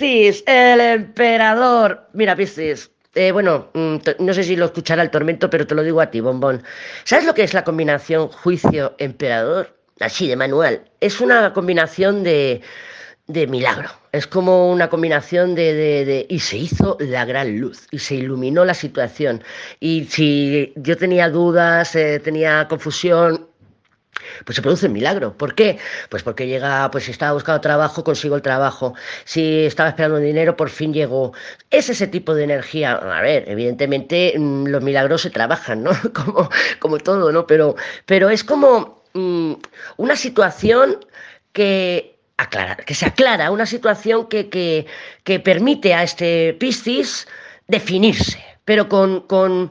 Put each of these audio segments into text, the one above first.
Piscis, el emperador. Mira, Piscis. Eh, bueno, mm, no sé si lo escuchará el tormento, pero te lo digo a ti, bombón. ¿Sabes lo que es la combinación juicio-emperador? Así, de manual. Es una combinación de, de milagro. Es como una combinación de, de, Y se hizo la gran luz y se iluminó la situación. Y si yo tenía dudas, eh, tenía confusión, pues se produce un milagro. ¿Por qué? Pues porque llega, pues si estaba buscando trabajo, consigo el trabajo. Si estaba esperando dinero, por fin llegó. Es ese tipo de energía. A ver, evidentemente mm, los milagros se trabajan, ¿no? Como, como todo, ¿no? Pero, pero es como mm, una situación que aclara, que se aclara, una situación que, que, que permite a este Piscis definirse, pero con, con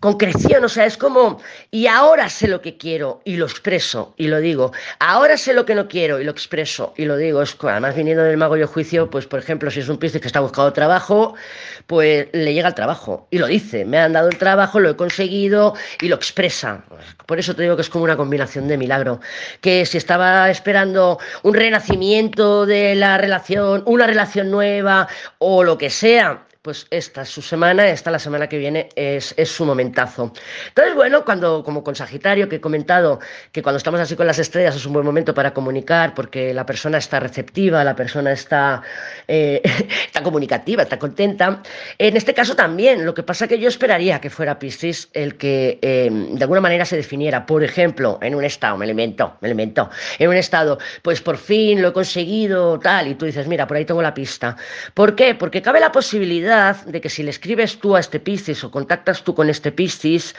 concreción, o sea, es como, y ahora sé lo que quiero y lo expreso y lo digo, ahora sé lo que no quiero y lo expreso y lo digo, es además viniendo del mago y el juicio, pues por ejemplo, si es un piscis que está buscando trabajo, pues le llega el trabajo y lo dice, me han dado el trabajo, lo he conseguido y lo expresa. Por eso te digo que es como una combinación de milagro, que si estaba esperando un renacimiento de la relación, una relación nueva o lo que sea, pues esta es su semana, esta la semana que viene es, su momentazo. Entonces, bueno, cuando, como con Sagitario, que he comentado que cuando estamos así con las estrellas es un buen momento para comunicar, porque la persona está receptiva, la persona está, eh, está comunicativa, está contenta. En este caso también, lo que pasa que yo esperaría que fuera Piscis el que eh, de alguna manera se definiera, por ejemplo, en un estado, me elemento, me elemento, en un estado, pues por fin lo he conseguido, tal, y tú dices, mira, por ahí tengo la pista. ¿Por qué? Porque cabe la posibilidad de que si le escribes tú a este Piscis o contactas tú con este Piscis,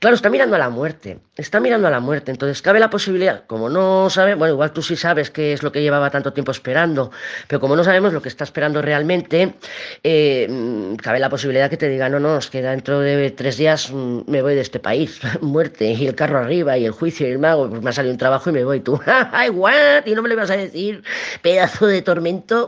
claro, está mirando a la muerte, está mirando a la muerte, entonces cabe la posibilidad, como no sabe, bueno, igual tú sí sabes qué es lo que llevaba tanto tiempo esperando, pero como no sabemos lo que está esperando realmente, eh, cabe la posibilidad que te diga, no, no, es que dentro de tres días mm, me voy de este país, muerte, y el carro arriba, y el juicio, y el mago, pues me ha salido un trabajo y me voy tú, ay, what, y no me lo ibas a decir, pedazo de tormento,